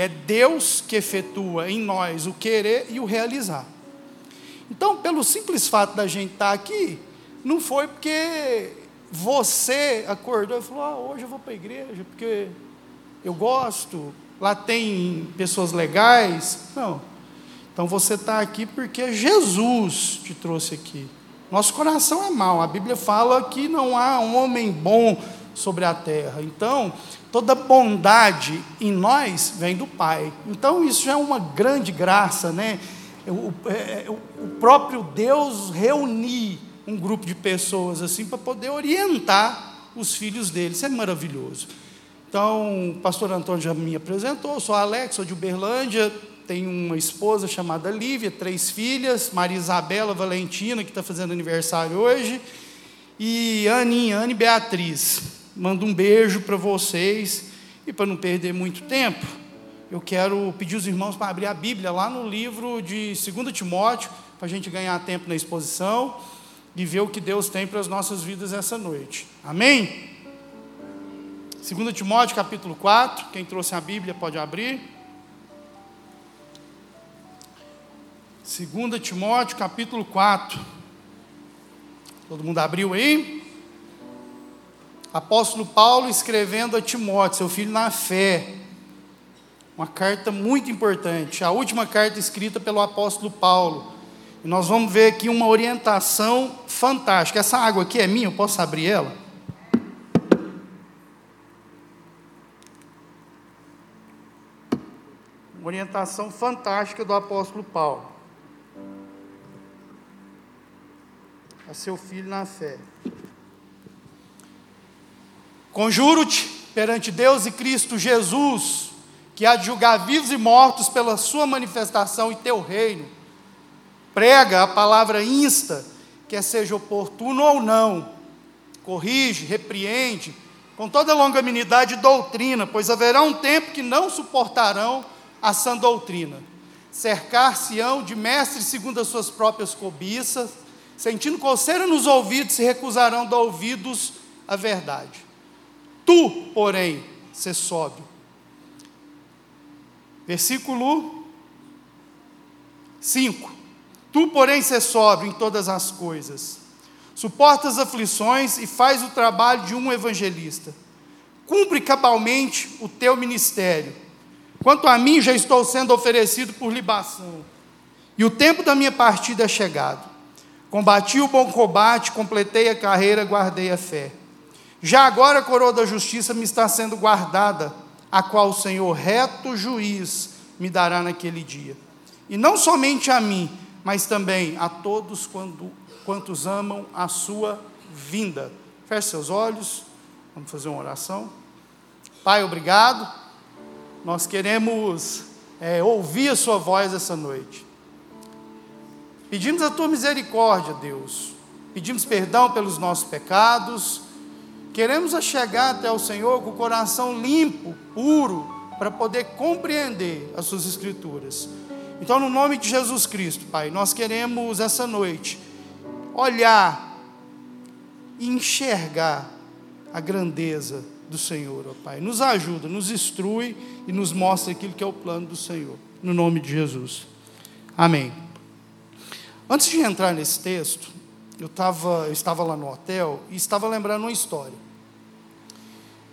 É Deus que efetua em nós o querer e o realizar. Então, pelo simples fato da gente estar aqui, não foi porque você acordou e falou: ah, hoje eu vou para a igreja porque eu gosto, lá tem pessoas legais. Não. Então você está aqui porque Jesus te trouxe aqui. Nosso coração é mau. A Bíblia fala que não há um homem bom sobre a terra. Então, toda bondade em nós vem do Pai. Então, isso já é uma grande graça, né? O, é, é, o próprio Deus reunir um grupo de pessoas assim para poder orientar os filhos dele. Isso é maravilhoso. Então, o pastor Antônio já me apresentou, sou Alex, sou de Uberlândia, tenho uma esposa chamada Lívia, três filhas, Maria Isabela Valentina, que está fazendo aniversário hoje, e Aninha, Anne Beatriz. Mando um beijo para vocês, e para não perder muito tempo, eu quero pedir os irmãos para abrir a Bíblia lá no livro de 2 Timóteo, para a gente ganhar tempo na exposição e ver o que Deus tem para as nossas vidas essa noite. Amém? 2 Timóteo capítulo 4, quem trouxe a Bíblia pode abrir. 2 Timóteo capítulo 4. Todo mundo abriu aí? Apóstolo Paulo escrevendo a Timóteo, seu filho na fé. Uma carta muito importante, a última carta escrita pelo apóstolo Paulo. E nós vamos ver aqui uma orientação fantástica. Essa água aqui é minha, eu posso abrir ela? Uma orientação fantástica do apóstolo Paulo. A seu filho na fé. Conjuro-te perante Deus e Cristo Jesus, que há de julgar vivos e mortos pela sua manifestação e teu reino. Prega a palavra insta, quer seja oportuno ou não. Corrige, repreende, com toda longanimidade doutrina, pois haverá um tempo que não suportarão a sã doutrina. Cercar-se-ão de mestres segundo as suas próprias cobiças, sentindo coceira nos ouvidos, se recusarão de ouvidos a verdade. Tu, porém, se sóbrio. Versículo 5. Tu, porém, se sóbrio em todas as coisas. Suporta as aflições e faz o trabalho de um evangelista. Cumpre cabalmente o teu ministério Quanto a mim, já estou sendo oferecido por libação, e o tempo da minha partida é chegado. Combati o bom combate, completei a carreira, guardei a fé. Já agora a coroa da justiça me está sendo guardada, a qual o Senhor, reto juiz, me dará naquele dia. E não somente a mim, mas também a todos quando, quantos amam a sua vinda. Feche seus olhos, vamos fazer uma oração. Pai, obrigado nós queremos é, ouvir a Sua voz essa noite. Pedimos a Tua misericórdia, Deus. Pedimos perdão pelos nossos pecados. Queremos chegar até o Senhor com o coração limpo, puro, para poder compreender as Suas Escrituras. Então, no nome de Jesus Cristo, Pai, nós queremos essa noite olhar e enxergar a grandeza do Senhor, ó Pai. Nos ajuda, nos instrui e nos mostra aquilo que é o plano do Senhor. No nome de Jesus. Amém. Antes de entrar nesse texto, eu, tava, eu estava lá no hotel e estava lembrando uma história.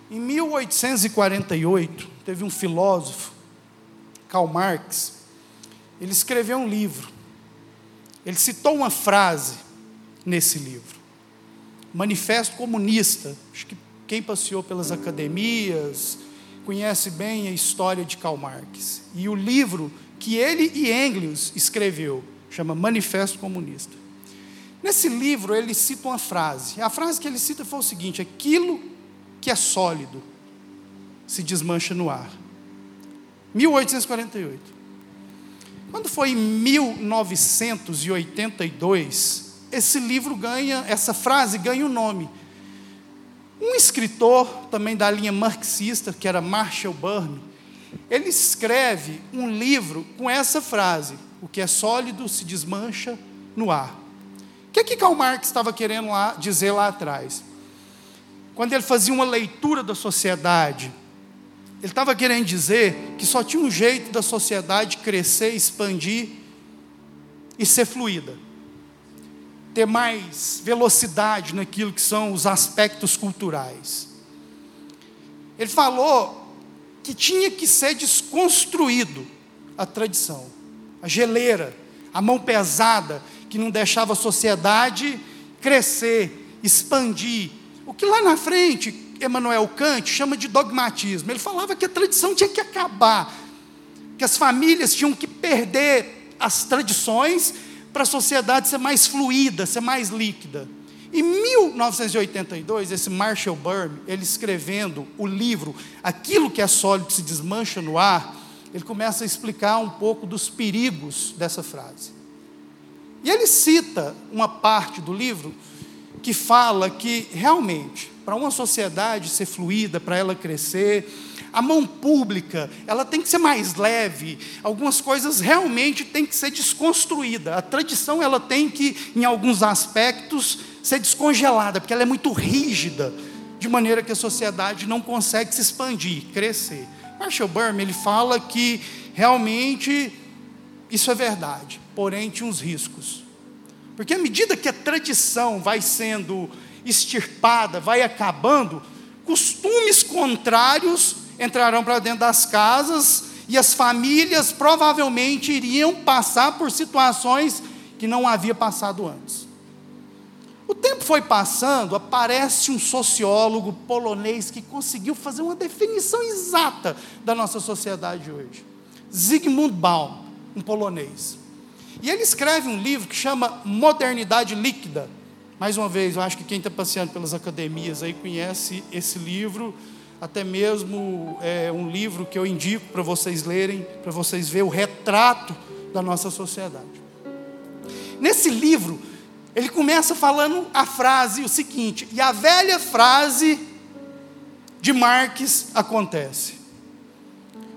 Em 1848, teve um filósofo, Karl Marx, ele escreveu um livro. Ele citou uma frase nesse livro. Manifesto Comunista, acho que quem passeou pelas academias conhece bem a história de Karl Marx. E o livro que ele e Engels escreveu chama Manifesto Comunista. Nesse livro ele cita uma frase. A frase que ele cita foi o seguinte: aquilo que é sólido se desmancha no ar. 1848. Quando foi em 1982, esse livro ganha, essa frase ganha o um nome um escritor também da linha marxista, que era Marshall Burnham, ele escreve um livro com essa frase: o que é sólido se desmancha no ar. Que é que Karl Marx estava querendo lá, dizer lá atrás? Quando ele fazia uma leitura da sociedade Ele estava querendo dizer que só tinha um jeito da sociedade crescer, expandir e ser fluida. Ter mais velocidade naquilo que são os aspectos culturais. Ele falou que tinha que ser desconstruído a tradição, a geleira, a mão pesada que não deixava a sociedade crescer, expandir. O que lá na frente Emmanuel Kant chama de dogmatismo. Ele falava que a tradição tinha que acabar, que as famílias tinham que perder as tradições para a sociedade ser mais fluida, ser mais líquida. Em 1982, esse Marshall Byrne, ele escrevendo o livro Aquilo que é sólido se desmancha no ar, ele começa a explicar um pouco dos perigos dessa frase. E ele cita uma parte do livro que fala que realmente para uma sociedade ser fluida, para ela crescer, a mão pública, ela tem que ser mais leve. Algumas coisas realmente têm que ser desconstruída. A tradição ela tem que, em alguns aspectos, ser descongelada, porque ela é muito rígida, de maneira que a sociedade não consegue se expandir, crescer. Marshall Burma ele fala que realmente isso é verdade, porém tinha uns riscos. Porque à medida que a tradição vai sendo extirpada, vai acabando, costumes contrários entrarão para dentro das casas e as famílias provavelmente iriam passar por situações que não havia passado antes. O tempo foi passando, aparece um sociólogo polonês que conseguiu fazer uma definição exata da nossa sociedade hoje. Zygmunt Baum, um polonês. E ele escreve um livro que chama Modernidade Líquida, mais uma vez, eu acho que quem está passeando pelas academias aí conhece esse livro, até mesmo é um livro que eu indico para vocês lerem, para vocês verem o retrato da nossa sociedade. Nesse livro, ele começa falando a frase, o seguinte, e a velha frase de Marx acontece.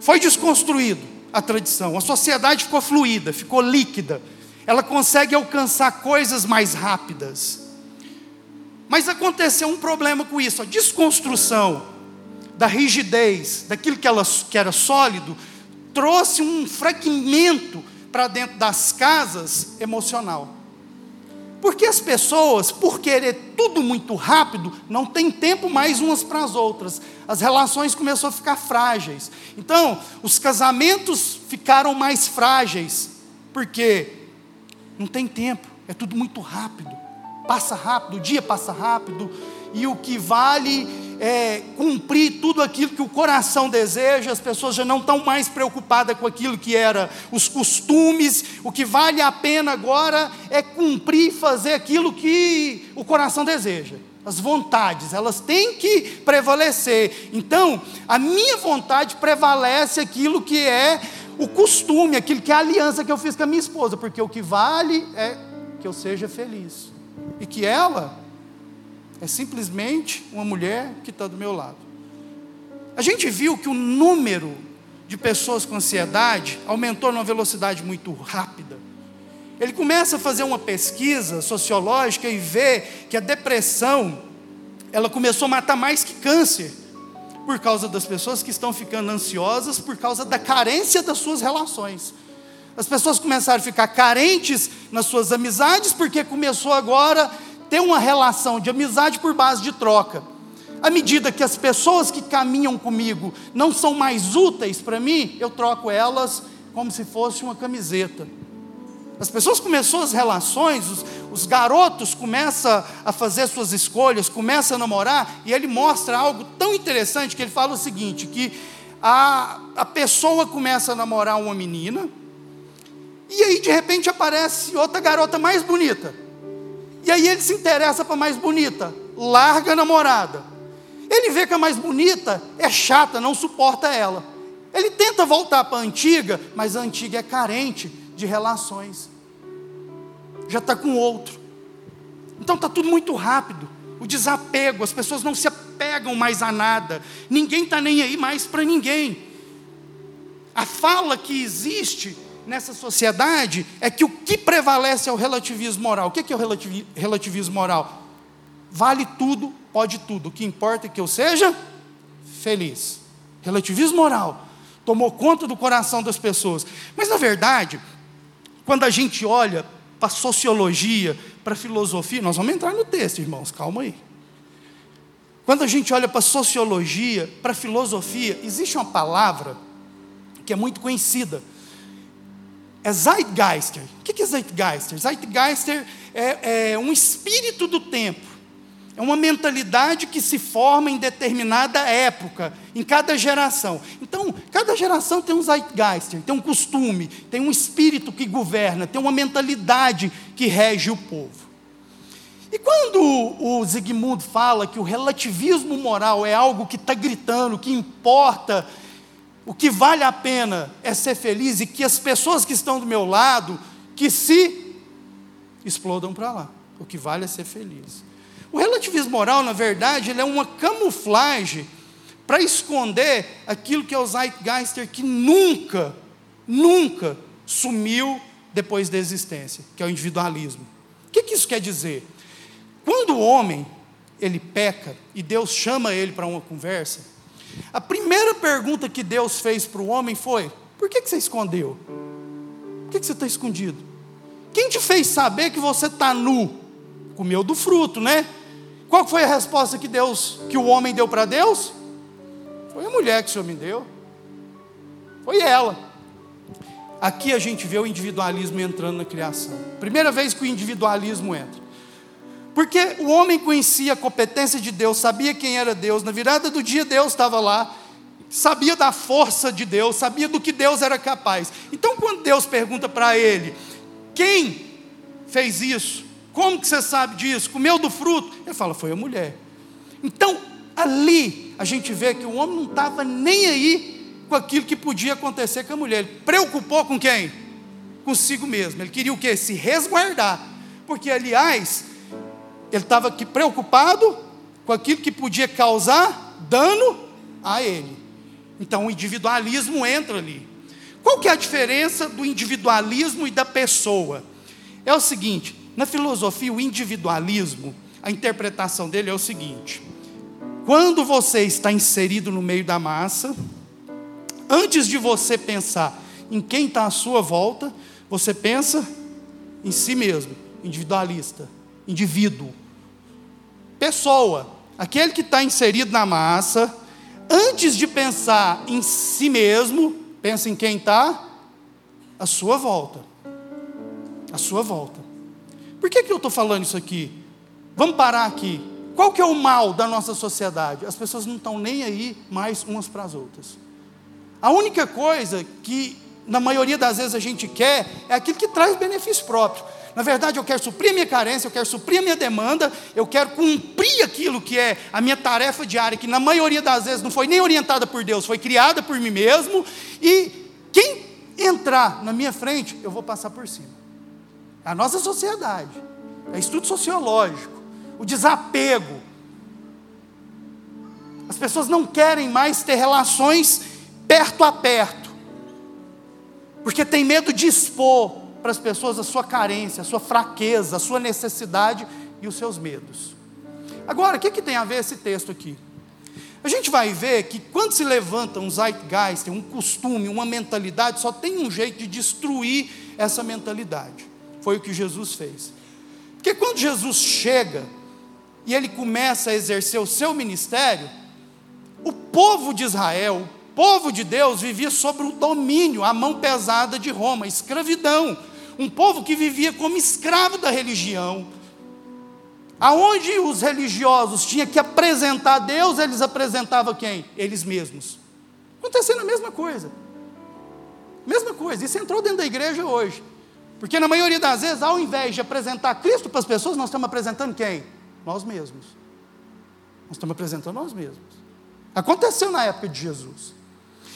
Foi desconstruído a tradição, a sociedade ficou fluida, ficou líquida, ela consegue alcançar coisas mais rápidas. Mas aconteceu um problema com isso, a desconstrução da rigidez, daquilo que, ela, que era sólido, trouxe um fragmento para dentro das casas emocional. Porque as pessoas, por querer tudo muito rápido, não tem tempo mais umas para as outras. As relações começaram a ficar frágeis. Então, os casamentos ficaram mais frágeis. Porque não tem tempo, é tudo muito rápido passa rápido, o dia passa rápido, e o que vale é cumprir tudo aquilo que o coração deseja, as pessoas já não estão mais preocupadas com aquilo que era os costumes, o que vale a pena agora é cumprir e fazer aquilo que o coração deseja. As vontades, elas têm que prevalecer. Então, a minha vontade prevalece aquilo que é o costume, aquilo que é a aliança que eu fiz com a minha esposa, porque o que vale é que eu seja feliz e que ela é simplesmente uma mulher que está do meu lado. A gente viu que o número de pessoas com ansiedade aumentou numa velocidade muito rápida. Ele começa a fazer uma pesquisa sociológica e vê que a depressão ela começou a matar mais que câncer por causa das pessoas que estão ficando ansiosas por causa da carência das suas relações. As pessoas começaram a ficar carentes nas suas amizades, porque começou agora ter uma relação de amizade por base de troca. À medida que as pessoas que caminham comigo não são mais úteis para mim, eu troco elas como se fosse uma camiseta. As pessoas começam as relações, os, os, garotos começam a fazer suas escolhas, começam a namorar, e ele mostra algo tão interessante que ele fala o seguinte: que a, a pessoa começa a namorar uma menina, e aí, de repente, aparece outra garota mais bonita. E aí ele se interessa para mais bonita, larga a namorada. Ele vê que a mais bonita é chata, não suporta ela. Ele tenta voltar para a antiga, mas a antiga é carente de relações. Já está com outro. Então está tudo muito rápido. O desapego, as pessoas não se apegam mais a nada. Ninguém está nem aí mais para ninguém. A fala que existe nessa sociedade é que o que prevalece é o relativismo moral. O que é o relativismo moral? Vale tudo, pode tudo. O que importa é que eu seja feliz. Relativismo moral tomou conta do coração das pessoas. Mas, na verdade, quando a gente olha para a sociologia, para a filosofia, nós vamos entrar no texto, irmãos, calma aí. Quando a gente olha para a sociologia, para a filosofia, existe uma palavra que é muito conhecida. É Zeitgeister. O que é Zeitgeister? Zeitgeister é, é um espírito do tempo. É uma mentalidade que se forma em determinada época, em cada geração. Então, cada geração tem um zeitgeist, tem um costume, tem um espírito que governa, tem uma mentalidade que rege o povo. E quando o Zygmunt fala que o relativismo moral é algo que está gritando, que importa, o que vale a pena é ser feliz e que as pessoas que estão do meu lado, que se explodam para lá. O que vale é ser feliz. O relativismo moral, na verdade, ele é uma camuflagem para esconder aquilo que é o Zeitgeister que nunca, nunca sumiu depois da existência, que é o individualismo. O que, que isso quer dizer? Quando o homem ele peca e Deus chama ele para uma conversa, a primeira pergunta que Deus fez para o homem foi: por que, que você escondeu? Por que, que você está escondido? Quem te fez saber que você está nu? Comeu do fruto, né? Qual foi a resposta que Deus, que o homem deu para Deus? Foi a mulher que o Senhor me deu. Foi ela. Aqui a gente vê o individualismo entrando na criação. Primeira vez que o individualismo entra. Porque o homem conhecia a competência de Deus, sabia quem era Deus, na virada do dia Deus estava lá, sabia da força de Deus, sabia do que Deus era capaz. Então, quando Deus pergunta para ele: quem fez isso? Como que você sabe disso? Comeu do fruto? Ele fala: Foi a mulher. Então, ali, a gente vê que o homem não estava nem aí com aquilo que podia acontecer com a mulher. Ele preocupou com quem? Consigo mesmo. Ele queria o quê? Se resguardar. Porque, aliás, ele estava preocupado com aquilo que podia causar dano a ele. Então, o individualismo entra ali. Qual que é a diferença do individualismo e da pessoa? É o seguinte: na filosofia, o individualismo, a interpretação dele é o seguinte: quando você está inserido no meio da massa, antes de você pensar em quem está à sua volta, você pensa em si mesmo, individualista, indivíduo, pessoa, aquele que está inserido na massa, antes de pensar em si mesmo, pensa em quem está à sua volta. À sua volta. Por que, que eu estou falando isso aqui? Vamos parar aqui. Qual que é o mal da nossa sociedade? As pessoas não estão nem aí mais umas para as outras. A única coisa que, na maioria das vezes, a gente quer é aquilo que traz benefício próprio. Na verdade, eu quero suprir a minha carência, eu quero suprir a minha demanda, eu quero cumprir aquilo que é a minha tarefa diária, que na maioria das vezes não foi nem orientada por Deus, foi criada por mim mesmo, e quem entrar na minha frente, eu vou passar por cima. A nossa sociedade, é estudo sociológico, o desapego. As pessoas não querem mais ter relações perto a perto, porque tem medo de expor para as pessoas a sua carência, a sua fraqueza, a sua necessidade e os seus medos. Agora, o que, que tem a ver esse texto aqui? A gente vai ver que quando se levanta um zeitgeist, um costume, uma mentalidade, só tem um jeito de destruir essa mentalidade. Foi o que Jesus fez. Porque quando Jesus chega e ele começa a exercer o seu ministério, o povo de Israel, o povo de Deus vivia sob o domínio, a mão pesada de Roma, escravidão. Um povo que vivia como escravo da religião. Aonde os religiosos tinham que apresentar Deus, eles apresentavam quem? Eles mesmos. Acontecendo a mesma coisa. Mesma coisa. Isso entrou dentro da igreja hoje. Porque na maioria das vezes, ao invés de apresentar Cristo para as pessoas, nós estamos apresentando quem? Nós mesmos. Nós estamos apresentando nós mesmos. Aconteceu na época de Jesus.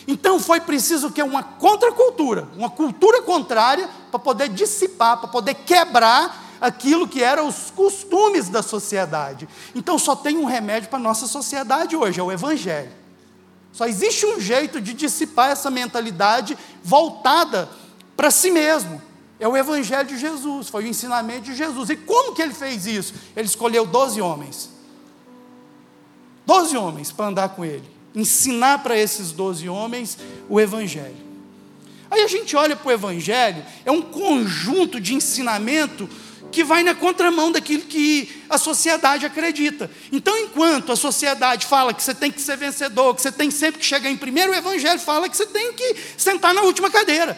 Então foi preciso que uma contracultura, uma cultura contrária para poder dissipar, para poder quebrar aquilo que eram os costumes da sociedade. Então só tem um remédio para a nossa sociedade hoje, é o evangelho. Só existe um jeito de dissipar essa mentalidade voltada para si mesmo. É o Evangelho de Jesus, foi o ensinamento de Jesus. E como que ele fez isso? Ele escolheu doze homens. Doze homens para andar com ele. Ensinar para esses doze homens o Evangelho. Aí a gente olha para o Evangelho, é um conjunto de ensinamento que vai na contramão daquilo que a sociedade acredita. Então, enquanto a sociedade fala que você tem que ser vencedor, que você tem sempre que chegar em primeiro, o Evangelho fala que você tem que sentar na última cadeira.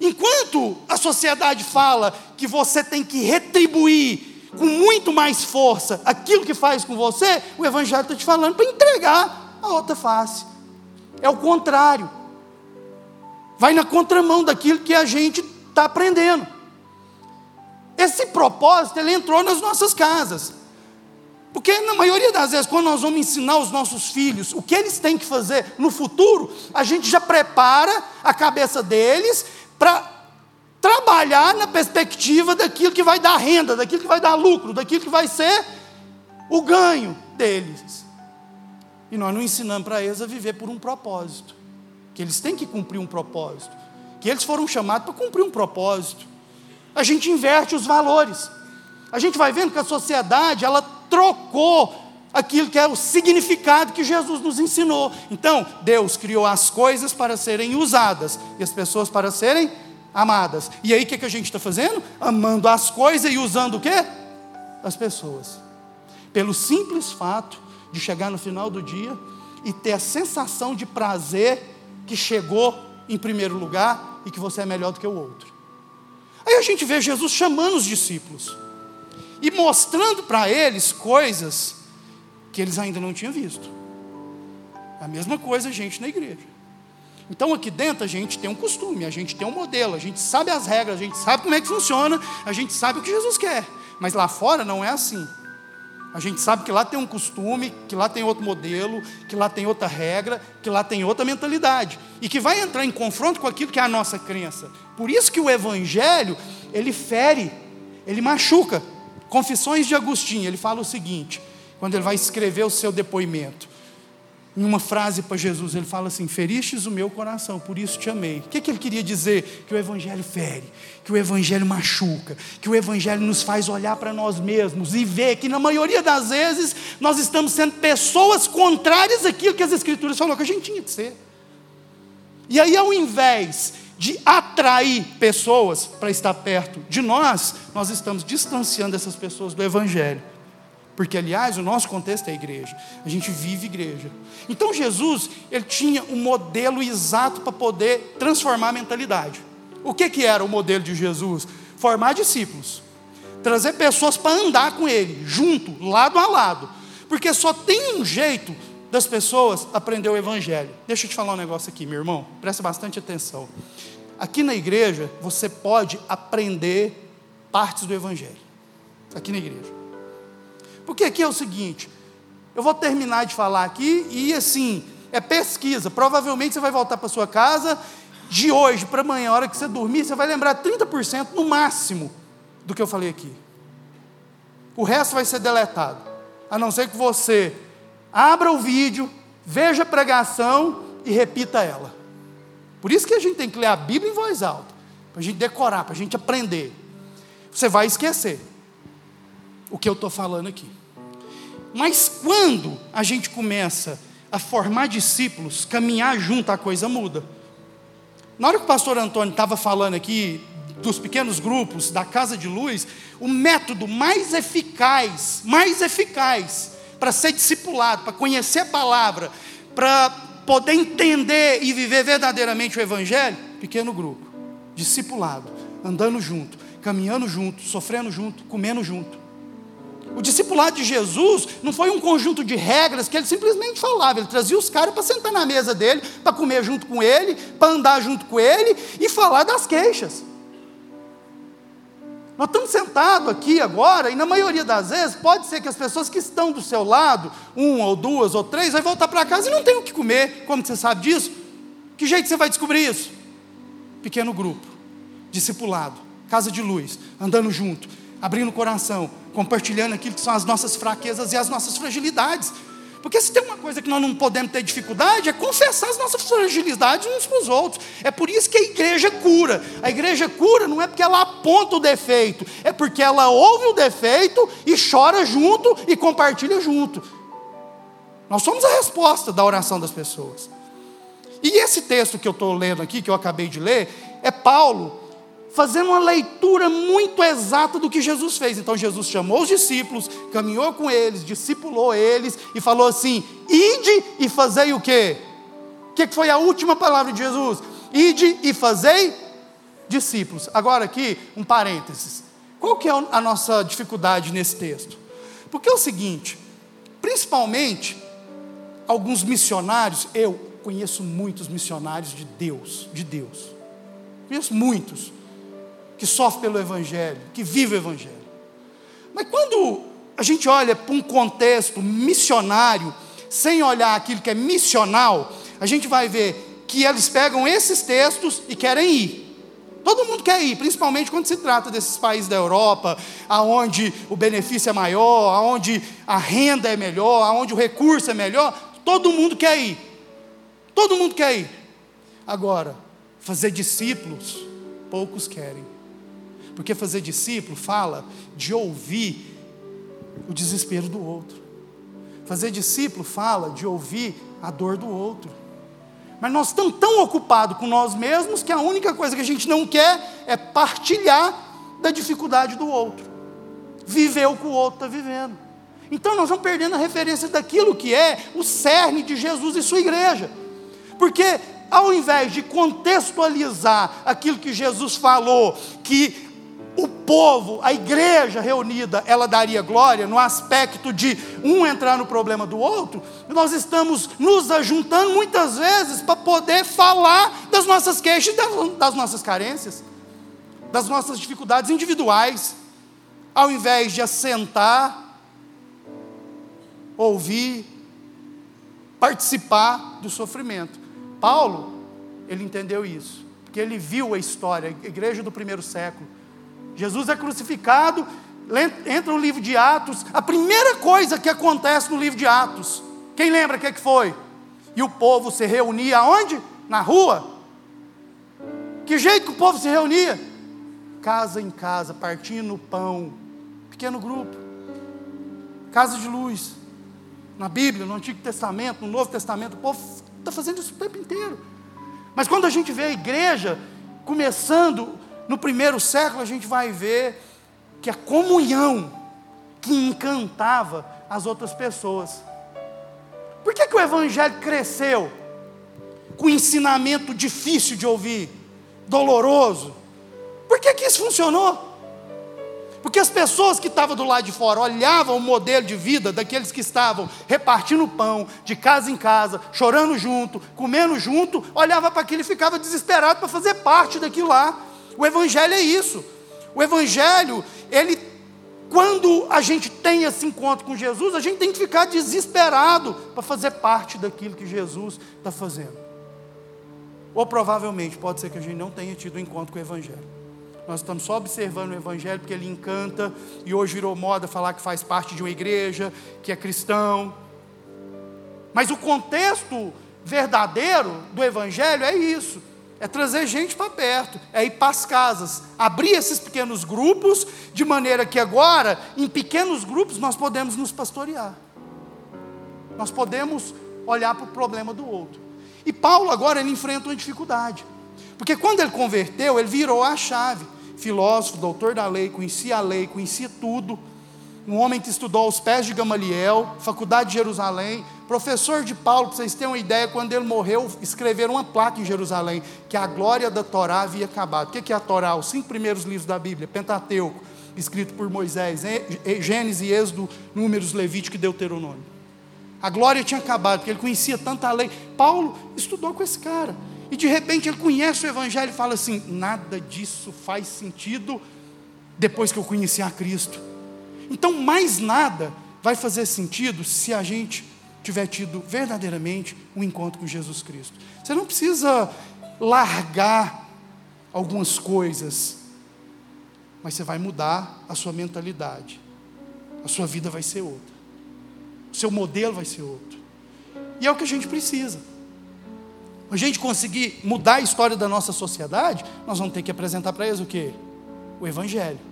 Enquanto a sociedade fala que você tem que retribuir com muito mais força aquilo que faz com você, o Evangelho está te falando para entregar a outra face. É o contrário. Vai na contramão daquilo que a gente está aprendendo. Esse propósito, ele entrou nas nossas casas. Porque na maioria das vezes, quando nós vamos ensinar os nossos filhos o que eles têm que fazer no futuro, a gente já prepara a cabeça deles para trabalhar na perspectiva daquilo que vai dar renda, daquilo que vai dar lucro, daquilo que vai ser o ganho deles. E nós não ensinamos para eles a viver por um propósito, que eles têm que cumprir um propósito, que eles foram chamados para cumprir um propósito a gente inverte os valores. A gente vai vendo que a sociedade, ela trocou aquilo que é o significado que Jesus nos ensinou. Então, Deus criou as coisas para serem usadas e as pessoas para serem amadas. E aí o que, que a gente está fazendo? Amando as coisas e usando o quê? As pessoas. Pelo simples fato de chegar no final do dia e ter a sensação de prazer que chegou em primeiro lugar e que você é melhor do que o outro. Aí a gente vê Jesus chamando os discípulos e mostrando para eles coisas que eles ainda não tinham visto. A mesma coisa a gente na igreja. Então aqui dentro a gente tem um costume, a gente tem um modelo, a gente sabe as regras, a gente sabe como é que funciona, a gente sabe o que Jesus quer. Mas lá fora não é assim. A gente sabe que lá tem um costume, que lá tem outro modelo, que lá tem outra regra, que lá tem outra mentalidade. E que vai entrar em confronto com aquilo que é a nossa crença. Por isso que o Evangelho, ele fere, ele machuca. Confissões de Agostinho, ele fala o seguinte, quando ele vai escrever o seu depoimento em uma frase para Jesus, ele fala assim: Feristes o meu coração, por isso te amei. O que, que ele queria dizer? Que o Evangelho fere, que o Evangelho machuca, que o Evangelho nos faz olhar para nós mesmos e ver que, na maioria das vezes, nós estamos sendo pessoas contrárias àquilo que as Escrituras falaram que a gente tinha que ser. E aí, ao invés de atrair pessoas para estar perto de nós, nós estamos distanciando essas pessoas do Evangelho. Porque, aliás, o nosso contexto é a igreja. A gente vive igreja. Então, Jesus, ele tinha um modelo exato para poder transformar a mentalidade. O que, que era o modelo de Jesus? Formar discípulos. Trazer pessoas para andar com ele, junto, lado a lado. Porque só tem um jeito das pessoas aprender o evangelho. Deixa eu te falar um negócio aqui, meu irmão. Presta bastante atenção. Aqui na igreja, você pode aprender partes do evangelho. Aqui na igreja. Porque aqui é o seguinte, eu vou terminar de falar aqui e assim, é pesquisa. Provavelmente você vai voltar para sua casa de hoje para amanhã, a hora que você dormir, você vai lembrar 30% no máximo do que eu falei aqui. O resto vai ser deletado. A não ser que você abra o vídeo, veja a pregação e repita ela. Por isso que a gente tem que ler a Bíblia em voz alta, para a gente decorar, para a gente aprender. Você vai esquecer o que eu estou falando aqui. Mas quando a gente começa a formar discípulos, caminhar junto, a coisa muda. Na hora que o pastor Antônio estava falando aqui dos pequenos grupos, da casa de luz, o método mais eficaz, mais eficaz para ser discipulado, para conhecer a palavra, para poder entender e viver verdadeiramente o evangelho, pequeno grupo, discipulado, andando junto, caminhando junto, sofrendo junto, comendo junto. O discipulado de Jesus não foi um conjunto de regras que ele simplesmente falava, ele trazia os caras para sentar na mesa dele, para comer junto com ele, para andar junto com ele e falar das queixas. Nós estamos sentados aqui agora, e na maioria das vezes, pode ser que as pessoas que estão do seu lado, uma ou duas ou três, vai voltar para casa e não tem o que comer. Como você sabe disso? Que jeito você vai descobrir isso? Pequeno grupo, discipulado, casa de luz, andando junto, abrindo o coração, compartilhando aquilo que são as nossas fraquezas e as nossas fragilidades. Porque se tem uma coisa que nós não podemos ter dificuldade, é confessar as nossas fragilidades uns para os outros. É por isso que a igreja cura. A igreja cura não é porque ela aponta o defeito, é porque ela ouve o defeito e chora junto e compartilha junto. Nós somos a resposta da oração das pessoas. E esse texto que eu estou lendo aqui, que eu acabei de ler, é Paulo fazendo uma leitura muito exata do que Jesus fez. Então Jesus chamou os discípulos, caminhou com eles, discipulou eles e falou assim: ide e fazei o quê? O que foi a última palavra de Jesus? Ide e fazei discípulos. Agora aqui, um parênteses. Qual que é a nossa dificuldade nesse texto? Porque é o seguinte, principalmente alguns missionários, eu conheço muitos missionários de Deus, de Deus. Conheço muitos que sofrem pelo evangelho, que vivem o evangelho. Mas quando a gente olha para um contexto missionário, sem olhar aquilo que é missional, a gente vai ver que eles pegam esses textos e querem ir. Todo mundo quer ir, principalmente quando se trata desses países da Europa, aonde o benefício é maior, aonde a renda é melhor, aonde o recurso é melhor, todo mundo quer ir. Todo mundo quer ir. Agora, fazer discípulos, poucos querem. Porque fazer discípulo fala de ouvir o desespero do outro. Fazer discípulo fala de ouvir a dor do outro. Mas nós estamos tão ocupados com nós mesmos que a única coisa que a gente não quer é partilhar da dificuldade do outro. Viver o que o outro está vivendo. Então nós vamos perdendo a referência daquilo que é o cerne de Jesus e sua igreja. Porque ao invés de contextualizar aquilo que Jesus falou, que povo, a igreja reunida, ela daria glória no aspecto de um entrar no problema do outro, nós estamos nos ajuntando muitas vezes para poder falar das nossas queixas das nossas carências, das nossas dificuldades individuais, ao invés de assentar, ouvir, participar do sofrimento. Paulo, ele entendeu isso, porque ele viu a história, a igreja do primeiro século Jesus é crucificado, entra no livro de Atos, a primeira coisa que acontece no livro de Atos, quem lembra o que, é que foi? E o povo se reunia aonde? Na rua. Que jeito que o povo se reunia? Casa em casa, partindo o pão, pequeno grupo, casa de luz. Na Bíblia, no Antigo Testamento, no Novo Testamento, o povo está fazendo isso o tempo inteiro. Mas quando a gente vê a igreja começando no primeiro século a gente vai ver que a comunhão que encantava as outras pessoas. Por que, que o Evangelho cresceu com ensinamento difícil de ouvir, doloroso? Por que, que isso funcionou? Porque as pessoas que estavam do lado de fora olhavam o modelo de vida daqueles que estavam repartindo pão, de casa em casa, chorando junto, comendo junto, olhava para aquilo e ficava desesperado para fazer parte daquilo lá. O Evangelho é isso. O Evangelho, ele, quando a gente tem esse encontro com Jesus, a gente tem que ficar desesperado para fazer parte daquilo que Jesus está fazendo. Ou provavelmente pode ser que a gente não tenha tido um encontro com o Evangelho. Nós estamos só observando o Evangelho porque ele encanta, e hoje virou moda falar que faz parte de uma igreja, que é cristão. Mas o contexto verdadeiro do Evangelho é isso é trazer gente para perto, é ir para as casas, abrir esses pequenos grupos, de maneira que agora, em pequenos grupos, nós podemos nos pastorear. Nós podemos olhar para o problema do outro. E Paulo agora ele enfrenta uma dificuldade. Porque quando ele converteu, ele virou a chave. Filósofo, doutor da lei, conhecia a lei, conhecia tudo. Um homem que estudou aos pés de Gamaliel, faculdade de Jerusalém, Professor de Paulo, para vocês terem uma ideia, quando ele morreu, escreveram uma placa em Jerusalém, que a glória da Torá havia acabado. O que é a Torá? Os cinco primeiros livros da Bíblia, Pentateuco, escrito por Moisés, Gênesis, Êxodo, Números, Levítico e Deuteronômio. A glória tinha acabado, porque ele conhecia tanta lei. Paulo estudou com esse cara. E de repente ele conhece o Evangelho e fala assim: nada disso faz sentido depois que eu conheci a Cristo. Então, mais nada vai fazer sentido se a gente tiver tido verdadeiramente um encontro com Jesus Cristo. Você não precisa largar algumas coisas, mas você vai mudar a sua mentalidade. A sua vida vai ser outra. O seu modelo vai ser outro. E é o que a gente precisa. A gente conseguir mudar a história da nossa sociedade, nós vamos ter que apresentar para eles o quê? O Evangelho.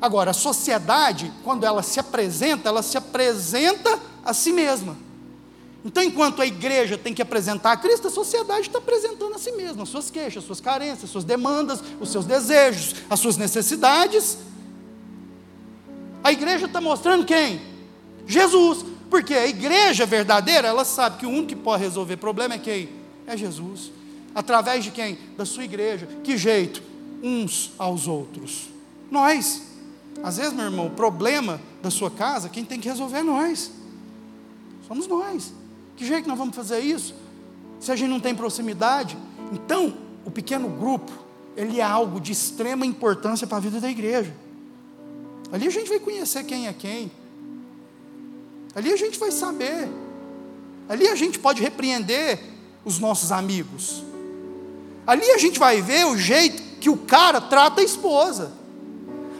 Agora, a sociedade, quando ela se apresenta, ela se apresenta a si mesma. Então, enquanto a igreja tem que apresentar a Cristo, a sociedade está apresentando a si mesma, as suas queixas, as suas carências, as suas demandas, os seus desejos, as suas necessidades. A igreja está mostrando quem? Jesus. Porque a igreja verdadeira, ela sabe que o único que pode resolver problema é quem? É Jesus. Através de quem? Da sua igreja. Que jeito? Uns aos outros. Nós. Às vezes, meu irmão, o problema da sua casa, quem tem que resolver é nós. Somos nós. Que jeito nós vamos fazer isso? Se a gente não tem proximidade. Então, o pequeno grupo, ele é algo de extrema importância para a vida da igreja. Ali a gente vai conhecer quem é quem. Ali a gente vai saber. Ali a gente pode repreender os nossos amigos. Ali a gente vai ver o jeito que o cara trata a esposa.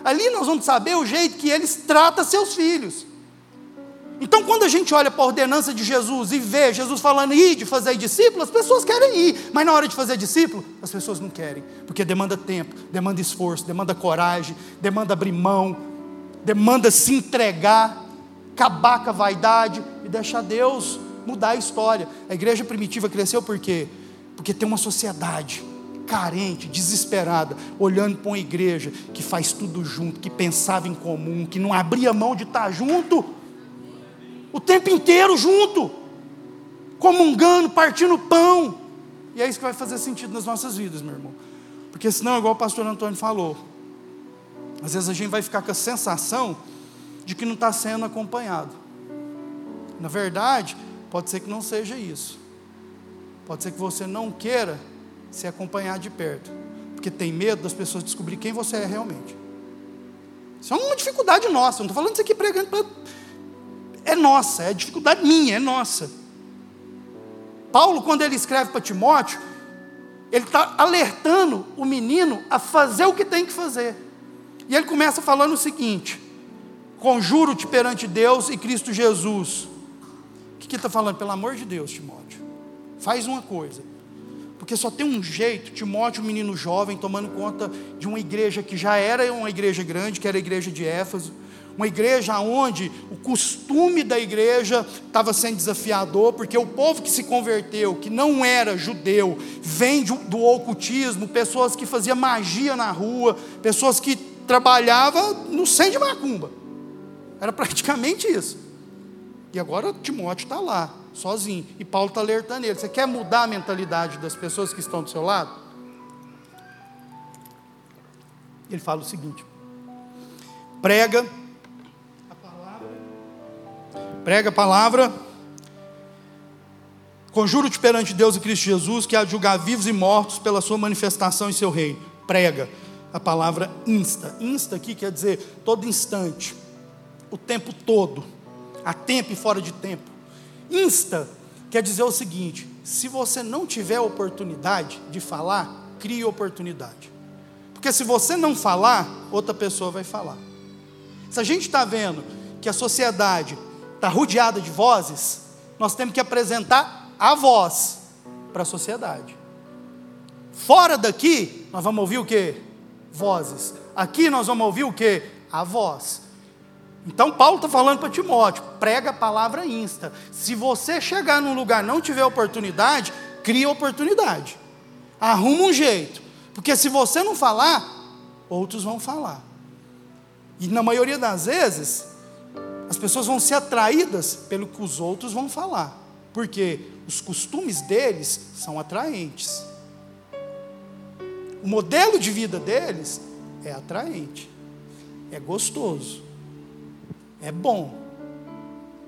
Ali nós vamos saber o jeito que eles tratam seus filhos. Então, quando a gente olha para a ordenança de Jesus e vê Jesus falando ir de fazer discípulos, as pessoas querem ir, mas na hora de fazer discípulo, as pessoas não querem, porque demanda tempo, demanda esforço, demanda coragem, demanda abrir mão, demanda se entregar, acabar com a vaidade e deixar Deus mudar a história. A igreja primitiva cresceu por quê? Porque tem uma sociedade carente, desesperada, olhando para uma igreja que faz tudo junto, que pensava em comum, que não abria mão de estar junto, o tempo inteiro junto, comungando, partindo pão. E é isso que vai fazer sentido nas nossas vidas, meu irmão. Porque senão, igual o pastor Antônio falou, às vezes a gente vai ficar com a sensação de que não está sendo acompanhado. Na verdade, pode ser que não seja isso. Pode ser que você não queira se acompanhar de perto, porque tem medo das pessoas descobrir quem você é realmente. Isso é uma dificuldade nossa, eu não estou falando isso aqui pregando para. É nossa, é dificuldade minha, é nossa. Paulo, quando ele escreve para Timóteo, ele está alertando o menino a fazer o que tem que fazer. E ele começa falando o seguinte: conjuro-te perante Deus e Cristo Jesus. O que está falando? Pelo amor de Deus, Timóteo, faz uma coisa porque só tem um jeito, Timóteo, um menino jovem, tomando conta de uma igreja que já era uma igreja grande, que era a igreja de Éfeso, uma igreja onde o costume da igreja estava sendo desafiador, porque o povo que se converteu, que não era judeu, vem do ocultismo, pessoas que faziam magia na rua, pessoas que trabalhavam no centro de macumba. Era praticamente isso. E agora Timóteo está lá, sozinho. E Paulo está alertando ele: você quer mudar a mentalidade das pessoas que estão do seu lado? Ele fala o seguinte: prega a palavra, prega a palavra, conjuro-te perante Deus e Cristo Jesus que há de julgar vivos e mortos pela sua manifestação em seu reino. Prega a palavra insta. Insta aqui quer dizer todo instante, o tempo todo, a tempo e fora de tempo Insta quer dizer o seguinte: se você não tiver oportunidade de falar, crie oportunidade. Porque se você não falar, outra pessoa vai falar. Se a gente está vendo que a sociedade está rodeada de vozes, nós temos que apresentar a voz para a sociedade. Fora daqui, nós vamos ouvir o que? Vozes. Aqui nós vamos ouvir o que? A voz. Então Paulo está falando para Timóteo, prega a palavra insta. Se você chegar num lugar não tiver oportunidade, cria oportunidade. Arruma um jeito. Porque se você não falar, outros vão falar. E na maioria das vezes, as pessoas vão ser atraídas pelo que os outros vão falar. Porque os costumes deles são atraentes. O modelo de vida deles é atraente. É gostoso é bom.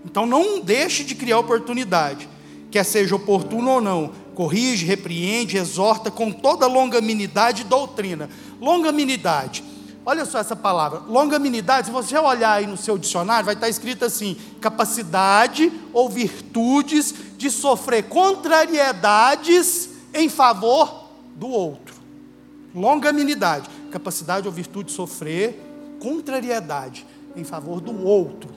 Então não deixe de criar oportunidade, quer seja oportuno ou não. Corrige, repreende, exorta com toda longanimidade e doutrina. Longanimidade. Olha só essa palavra, longanimidade, se você olhar aí no seu dicionário, vai estar escrito assim: capacidade ou virtudes de sofrer contrariedades em favor do outro. Longanimidade, capacidade ou virtude de sofrer contrariedade em favor do outro.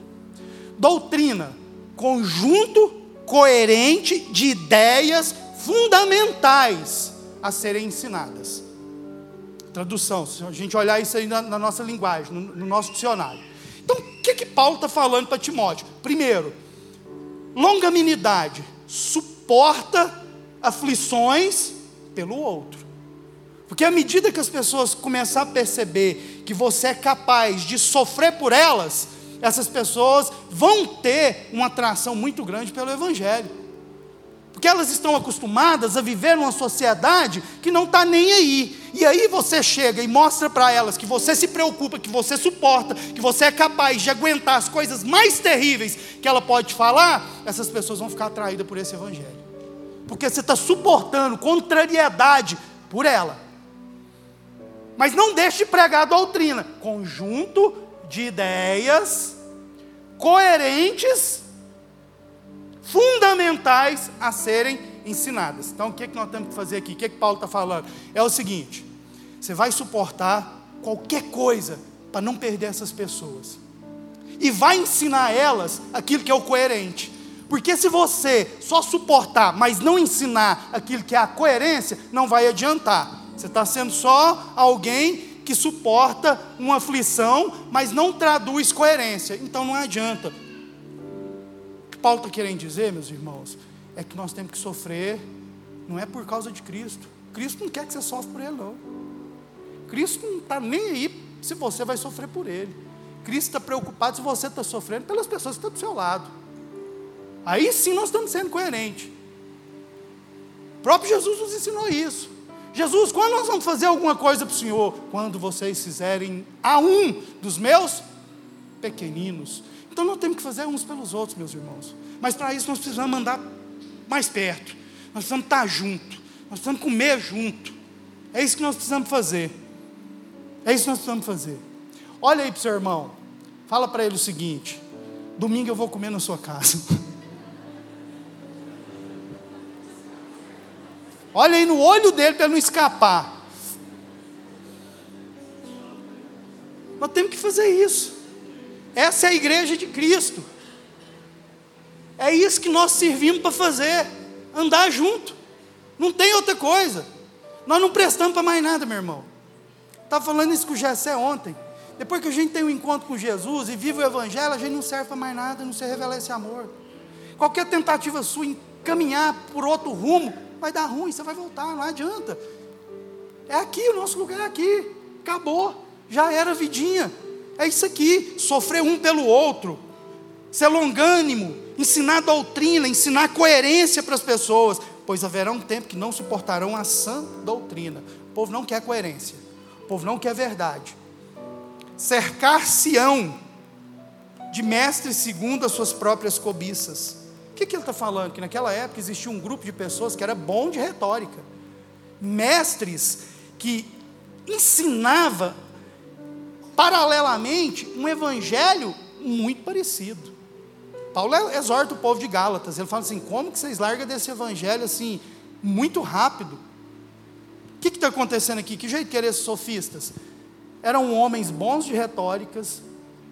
Doutrina, conjunto coerente de ideias fundamentais a serem ensinadas. Tradução, se a gente olhar isso aí na, na nossa linguagem, no, no, nosso dicionário. Então, o que, que Paulo está falando para Timóteo? Primeiro, Longanimidade, suporta aflições pelo outro. Porque à medida que as pessoas começar a perceber que você é capaz de sofrer por elas, essas pessoas vão ter uma atração muito grande pelo Evangelho. Porque elas estão acostumadas a viver numa sociedade que não está nem aí. E aí você chega e mostra para elas que você se preocupa, que você suporta, que você é capaz de aguentar as coisas mais terríveis que ela pode falar, essas pessoas vão ficar atraídas por esse Evangelho. Porque você está suportando contrariedade por ela. Mas não deixe de pregar a doutrina. Conjunto de ideias coerentes, fundamentais a serem ensinadas. Então, o que, é que nós temos que fazer aqui? O que, é que Paulo está falando? É o seguinte: você vai suportar qualquer coisa para não perder essas pessoas, e vai ensinar elas aquilo que é o coerente. Porque se você só suportar, mas não ensinar aquilo que é a coerência, não vai adiantar. Você está sendo só alguém que suporta uma aflição, mas não traduz coerência. Então não adianta. O que Paulo está querendo dizer, meus irmãos, é que nós temos que sofrer, não é por causa de Cristo. Cristo não quer que você sofra por Ele, não. Cristo não está nem aí se você vai sofrer por Ele. Cristo está preocupado se você está sofrendo pelas pessoas que estão do seu lado. Aí sim nós estamos sendo coerentes. O próprio Jesus nos ensinou isso. Jesus, quando nós vamos fazer alguma coisa para o Senhor? Quando vocês fizerem a um dos meus pequeninos. Então nós temos que fazer uns pelos outros, meus irmãos. Mas para isso nós precisamos andar mais perto. Nós precisamos estar junto. Nós precisamos comer junto. É isso que nós precisamos fazer. É isso que nós precisamos fazer. Olha aí para o seu irmão. Fala para ele o seguinte: domingo eu vou comer na sua casa. Olha aí no olho dele para não escapar. Nós temos que fazer isso. Essa é a igreja de Cristo. É isso que nós servimos para fazer, andar junto. Não tem outra coisa. Nós não prestamos para mais nada, meu irmão. Estava falando isso com o Jessé ontem. Depois que a gente tem um encontro com Jesus e vive o Evangelho, a gente não serve para mais nada, não se revela esse amor. Qualquer tentativa sua em caminhar por outro rumo, vai dar ruim, você vai voltar, não adianta. É aqui, o nosso lugar é aqui. Acabou. Já era vidinha. É isso aqui. Sofrer um pelo outro. Ser longânimo. Ensinar doutrina, ensinar coerência para as pessoas. Pois haverá um tempo que não suportarão a sã doutrina. O povo não quer coerência. O povo não quer verdade. Cercar-se-ão de mestres segundo as suas próprias cobiças que, que ele está falando? Que naquela época existia um grupo de pessoas que era bom de retórica, mestres que ensinava paralelamente um evangelho muito parecido. Paulo exorta o povo de Gálatas, ele fala assim: como que vocês largam desse evangelho assim, muito rápido? O que está acontecendo aqui? Que jeito que eram esses sofistas? Eram homens bons de retóricas,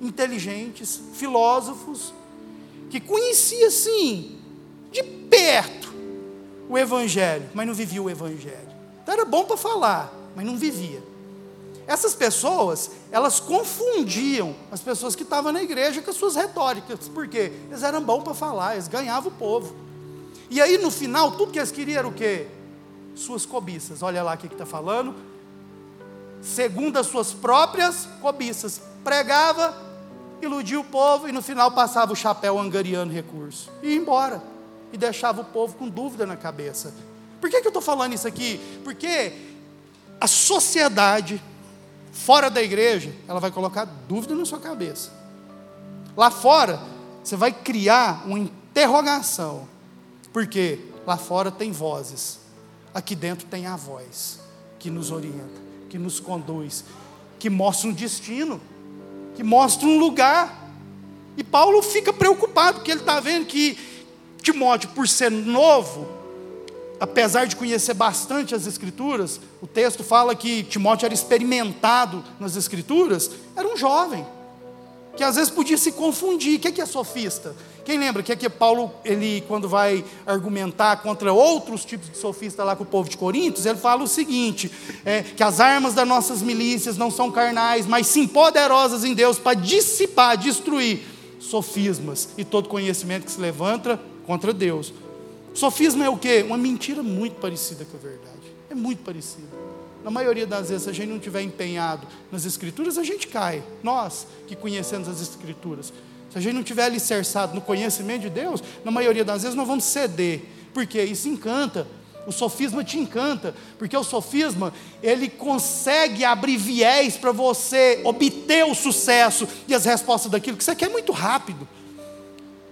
inteligentes, filósofos, que conhecia sim, de perto, o Evangelho, mas não vivia o Evangelho. Então era bom para falar, mas não vivia. Essas pessoas, elas confundiam as pessoas que estavam na igreja com as suas retóricas, porque eles eram bons para falar, eles ganhavam o povo. E aí no final, tudo que eles queriam era o quê? Suas cobiças. Olha lá o que está falando. Segundo as suas próprias cobiças. Pregava, iludia o povo e no final passava o chapéu angariando recurso. E ia embora. E deixava o povo com dúvida na cabeça. Por que, que eu estou falando isso aqui? Porque a sociedade, fora da igreja, ela vai colocar dúvida na sua cabeça. Lá fora, você vai criar uma interrogação. Porque lá fora tem vozes. Aqui dentro tem a voz que nos orienta, que nos conduz, que mostra um destino que mostra um lugar. E Paulo fica preocupado, porque ele está vendo que Timóteo, por ser novo, apesar de conhecer bastante as Escrituras, o texto fala que Timóteo era experimentado nas Escrituras, era um jovem que às vezes podia se confundir. O que é, sofista? Quem lembra que que Paulo, ele, quando vai argumentar contra outros tipos de sofista lá com o povo de Coríntios, ele fala o seguinte: é, que as armas das nossas milícias não são carnais, mas sim poderosas em Deus para dissipar, destruir sofismas e todo conhecimento que se levanta contra Deus. Sofisma é o quê? Uma mentira muito parecida com a verdade. É muito parecida. Na maioria das vezes, se a gente não tiver empenhado nas escrituras, a gente cai. Nós que conhecemos as escrituras. Se a gente não tiver alicerçado no conhecimento de Deus, na maioria das vezes nós vamos ceder. Porque isso encanta. O sofisma te encanta, porque o sofisma, ele consegue abrir viés para você obter o sucesso e as respostas daquilo que você quer muito rápido.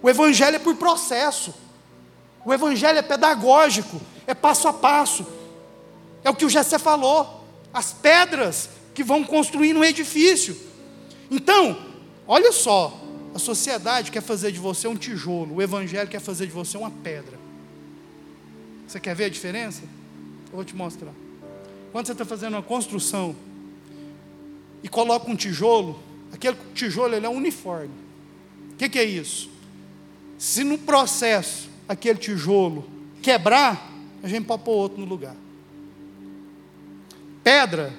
O evangelho é por processo. O evangelho é pedagógico, é passo a passo. É o que o Jessé falou, as pedras que vão construir um edifício. Então, olha só, a sociedade quer fazer de você um tijolo, o evangelho quer fazer de você uma pedra. Você quer ver a diferença? Eu vou te mostrar. Quando você está fazendo uma construção e coloca um tijolo, aquele tijolo ele é uniforme. O que, que é isso? Se no processo aquele tijolo quebrar, a gente pode pôr outro no lugar. Pedra,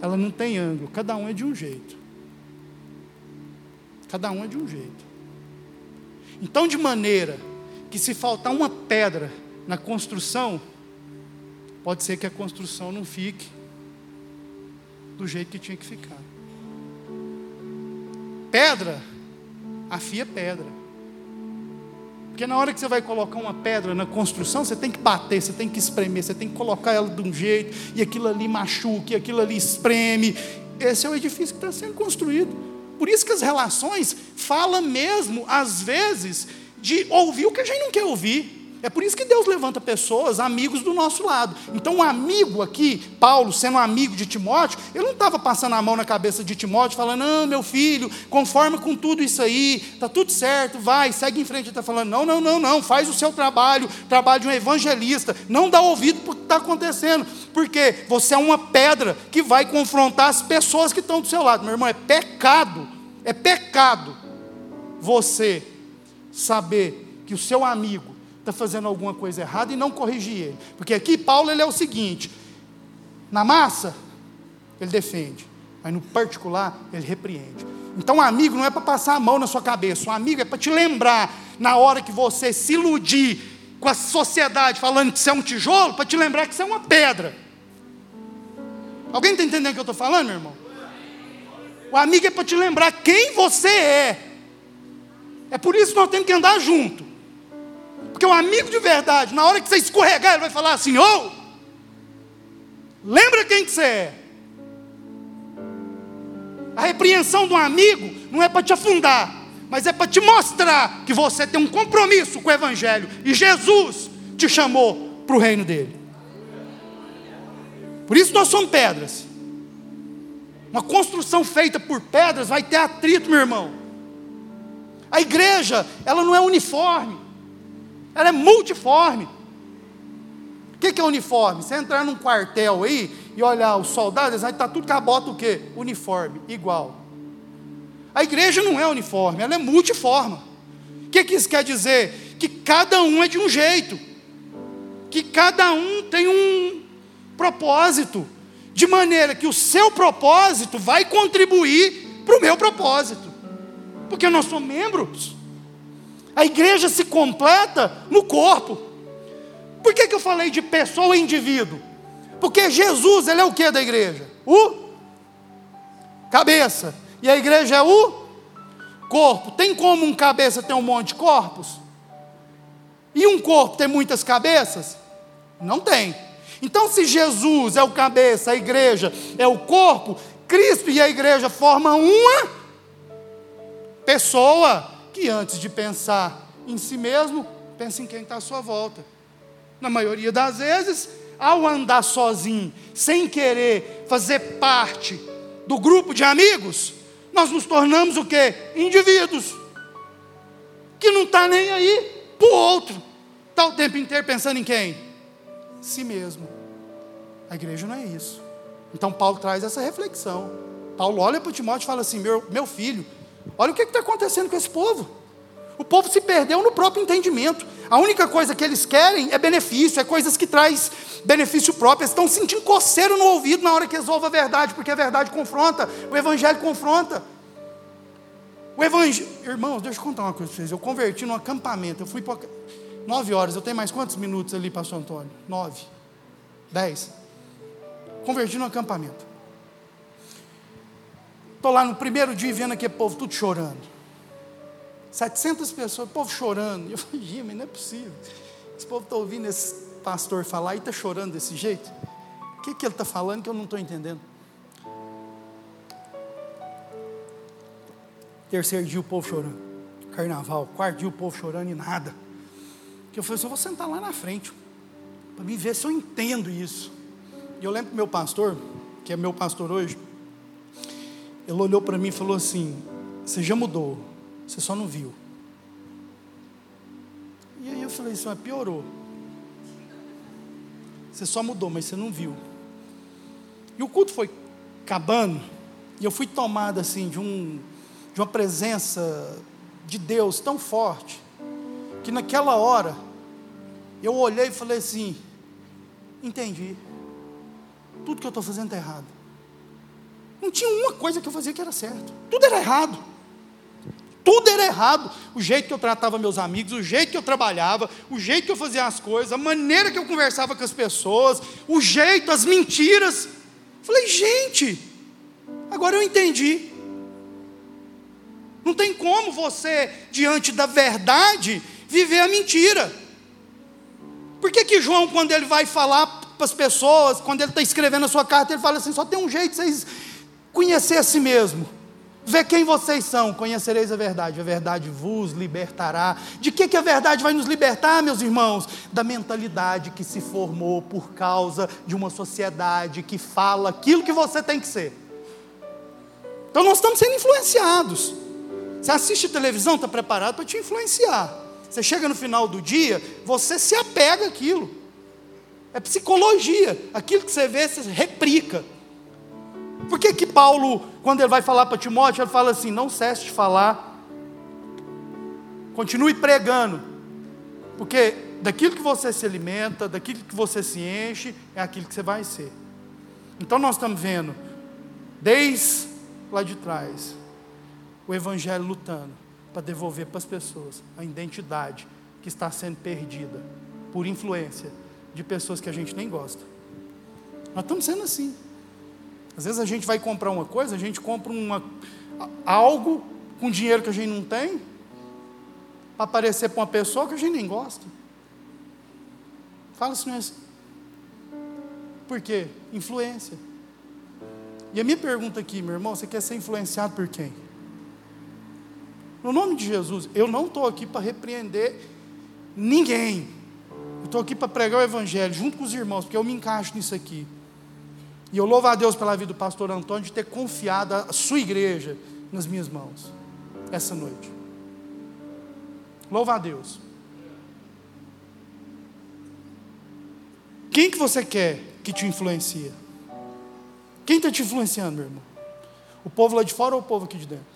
ela não tem ângulo, cada um é de um jeito. Cada um é de um jeito. Então, de maneira que se faltar uma pedra na construção, pode ser que a construção não fique do jeito que tinha que ficar. Pedra afia pedra. Porque na hora que você vai colocar uma pedra na construção, você tem que bater, você tem que espremer, você tem que colocar ela de um jeito, e aquilo ali machuca, e aquilo ali espreme. Esse é o edifício que está sendo construído. Por isso que as relações falam mesmo, às vezes, de ouvir o que a gente não quer ouvir. É por isso que Deus levanta pessoas, amigos do nosso lado. Então, um amigo aqui, Paulo, sendo um amigo de Timóteo, ele não estava passando a mão na cabeça de Timóteo, falando: Não, meu filho, conforma com tudo isso aí, está tudo certo, vai, segue em frente. Ele está falando: Não, não, não, não, faz o seu trabalho, trabalho de um evangelista, não dá ouvido para o que está acontecendo, porque você é uma pedra que vai confrontar as pessoas que estão do seu lado. Meu irmão, é pecado, é pecado você saber que o seu amigo está fazendo alguma coisa errada e não corrigir ele. Porque aqui Paulo ele é o seguinte: na massa, ele defende, mas no particular, ele repreende. Então, um amigo não é para passar a mão na sua cabeça, um amigo é para te lembrar, na hora que você se iludir com a sociedade falando que você é um tijolo, para te lembrar que você é uma pedra. Alguém está entendendo o que eu estou falando, meu irmão? O amigo é para te lembrar quem você é. É por isso que nós temos que andar junto. Porque o amigo de verdade, na hora que você escorregar, ele vai falar assim: oh, lembra quem que você é. A repreensão de um amigo não é para te afundar, mas é para te mostrar que você tem um compromisso com o Evangelho e Jesus te chamou para o reino dele. Por isso nós somos pedras. Uma construção feita por pedras vai ter atrito, meu irmão. A igreja, ela não é uniforme, ela é multiforme. O que, é uniforme? Você entrar num quartel aí e olhar os soldados, aí está tudo com a bota o quê? Uniforme, igual. A igreja não é uniforme, ela é multiforme. O que, que isso quer dizer? Que cada um é de um jeito, que cada um tem um propósito, de maneira que o seu propósito vai contribuir para o meu propósito porque nós somos membros. A igreja se completa no corpo. Por que, que eu falei de pessoa e indivíduo? Porque Jesus, ele é o que da igreja? O cabeça. E a igreja é o corpo. Tem como um cabeça ter um monte de corpos? E um corpo ter muitas cabeças? Não tem. Então, se Jesus é o cabeça, a igreja é o corpo, Cristo e a igreja formam uma pessoa que antes de pensar em si mesmo, pensa em quem está à sua volta. Na maioria das vezes, ao andar sozinho, sem querer fazer parte do grupo de amigos, nós nos tornamos o quê? Indivíduos. Que não está nem aí para o outro. Está o tempo inteiro pensando em quem? Si mesmo. A igreja não é isso. Então Paulo traz essa reflexão. Paulo olha para Timóteo e fala assim: meu, meu filho, Olha o que está acontecendo com esse povo. O povo se perdeu no próprio entendimento. A única coisa que eles querem é benefício, é coisas que traz benefício próprio. Eles estão sentindo coceiro no ouvido na hora que eles ouvem a verdade, porque a verdade confronta, o evangelho confronta. O evangelho, irmãos, deixa eu contar uma coisa para vocês. Eu converti num acampamento. Eu fui para nove horas. Eu tenho mais quantos minutos ali, Pastor Antônio? Nove, dez. Converti num acampamento. Estou lá no primeiro dia vendo aquele povo tudo chorando. 700 pessoas, o povo chorando. Eu falei, mas não é possível. Esse povo está ouvindo esse pastor falar e está chorando desse jeito. O que, que ele está falando que eu não estou entendendo? Terceiro dia o povo chorando. Carnaval. Quarto dia o povo chorando e nada. Que eu falei assim: eu vou sentar lá na frente. Para me ver se eu entendo isso. E eu lembro que meu pastor, que é meu pastor hoje, ele olhou para mim e falou assim: Você já mudou, você só não viu. E aí eu falei assim: Mas piorou. Você só mudou, mas você não viu. E o culto foi acabando, e eu fui tomado assim de um de uma presença de Deus tão forte, que naquela hora, eu olhei e falei assim: entendi, tudo que eu estou fazendo está errado. Não tinha uma coisa que eu fazia que era certo, tudo era errado. Tudo era errado. O jeito que eu tratava meus amigos, o jeito que eu trabalhava, o jeito que eu fazia as coisas, a maneira que eu conversava com as pessoas, o jeito, as mentiras. Falei, gente, agora eu entendi. Não tem como você, diante da verdade, viver a mentira. Por que, que João, quando ele vai falar para as pessoas, quando ele está escrevendo a sua carta, ele fala assim: só tem um jeito vocês conhecer a si mesmo. Ver quem vocês são, conhecereis a verdade, a verdade vos libertará. De que, que a verdade vai nos libertar, meus irmãos? Da mentalidade que se formou por causa de uma sociedade que fala aquilo que você tem que ser. Então nós estamos sendo influenciados. Você assiste televisão, está preparado para te influenciar. Você chega no final do dia, você se apega àquilo. É psicologia. Aquilo que você vê, você replica. Por que que Paulo, quando ele vai falar para Timóteo, ele fala assim: não cesse de falar, continue pregando, porque daquilo que você se alimenta, daquilo que você se enche, é aquilo que você vai ser. Então nós estamos vendo, desde lá de trás, o Evangelho lutando para devolver para as pessoas a identidade que está sendo perdida por influência de pessoas que a gente nem gosta. Nós estamos sendo assim. Às vezes a gente vai comprar uma coisa, a gente compra uma, algo com dinheiro que a gente não tem, para aparecer para uma pessoa que a gente nem gosta. Fala assim, não é assim. Por quê? Influência. E a minha pergunta aqui, meu irmão, você quer ser influenciado por quem? No nome de Jesus, eu não estou aqui para repreender ninguém. Eu estou aqui para pregar o Evangelho junto com os irmãos, porque eu me encaixo nisso aqui. E eu louvo a Deus pela vida do pastor Antônio de ter confiado a sua igreja nas minhas mãos, essa noite. Louva a Deus. Quem que você quer que te influencia? Quem está te influenciando, meu irmão? O povo lá de fora ou o povo aqui de dentro?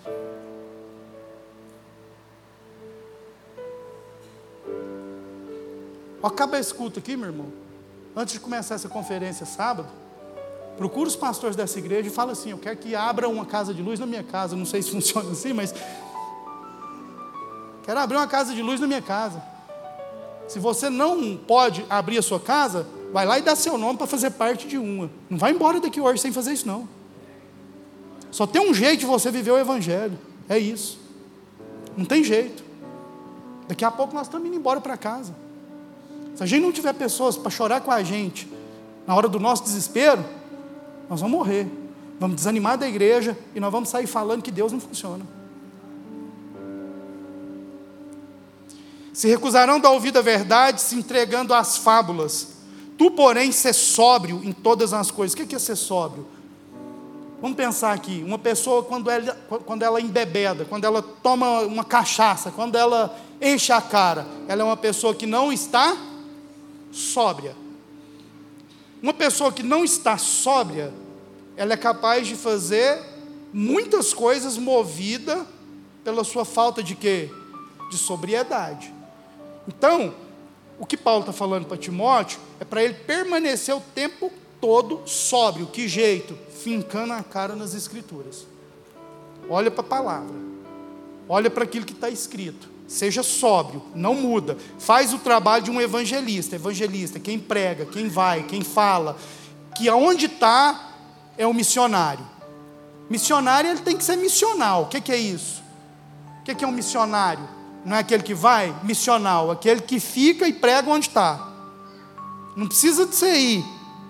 Acaba a escuta aqui, meu irmão. Antes de começar essa conferência sábado, procura os pastores dessa igreja e fala assim: Eu quero que abra uma casa de luz na minha casa. Não sei se funciona assim, mas. Quero abrir uma casa de luz na minha casa. Se você não pode abrir a sua casa, vai lá e dá seu nome para fazer parte de uma. Não vai embora daqui hoje sem fazer isso, não. Só tem um jeito de você viver o Evangelho. É isso. Não tem jeito. Daqui a pouco nós estamos indo embora para casa. Se a gente não tiver pessoas para chorar com a gente na hora do nosso desespero, nós vamos morrer. Vamos desanimar da igreja e nós vamos sair falando que Deus não funciona. Se recusarão da ouvida verdade, se entregando às fábulas. Tu, porém, ser sóbrio em todas as coisas. O que é ser sóbrio? Vamos pensar aqui, uma pessoa quando ela, quando ela embebeda, quando ela toma uma cachaça, quando ela enche a cara, ela é uma pessoa que não está sóbria. Uma pessoa que não está sóbria, ela é capaz de fazer muitas coisas movida pela sua falta de quê? De sobriedade. Então, o que Paulo está falando para Timóteo é para ele permanecer o tempo todo sóbrio. Que jeito? Fincando a cara nas escrituras. Olha para a palavra. olha para aquilo que está escrito. Seja sóbrio, não muda. Faz o trabalho de um evangelista. Evangelista, quem prega, quem vai, quem fala. Que aonde está é o missionário. Missionário ele tem que ser missional. O que, que é isso? O que, que é um missionário? Não é aquele que vai? Missional, aquele que fica e prega onde está. Não precisa de você ir